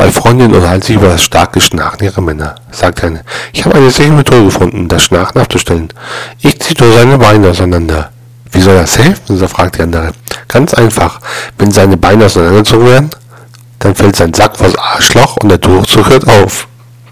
Zwei Freundinnen unterhalten sich über das starke Schnarchen ihrer Männer. Sagt eine, ich habe eine sichere Methode gefunden, das Schnarchen abzustellen. Ich ziehe nur seine Beine auseinander. Wie soll das helfen? So fragt die andere. Ganz einfach. Wenn seine Beine auseinandergezogen werden, dann fällt sein Sack vors Arschloch und der Durchzug hört auf.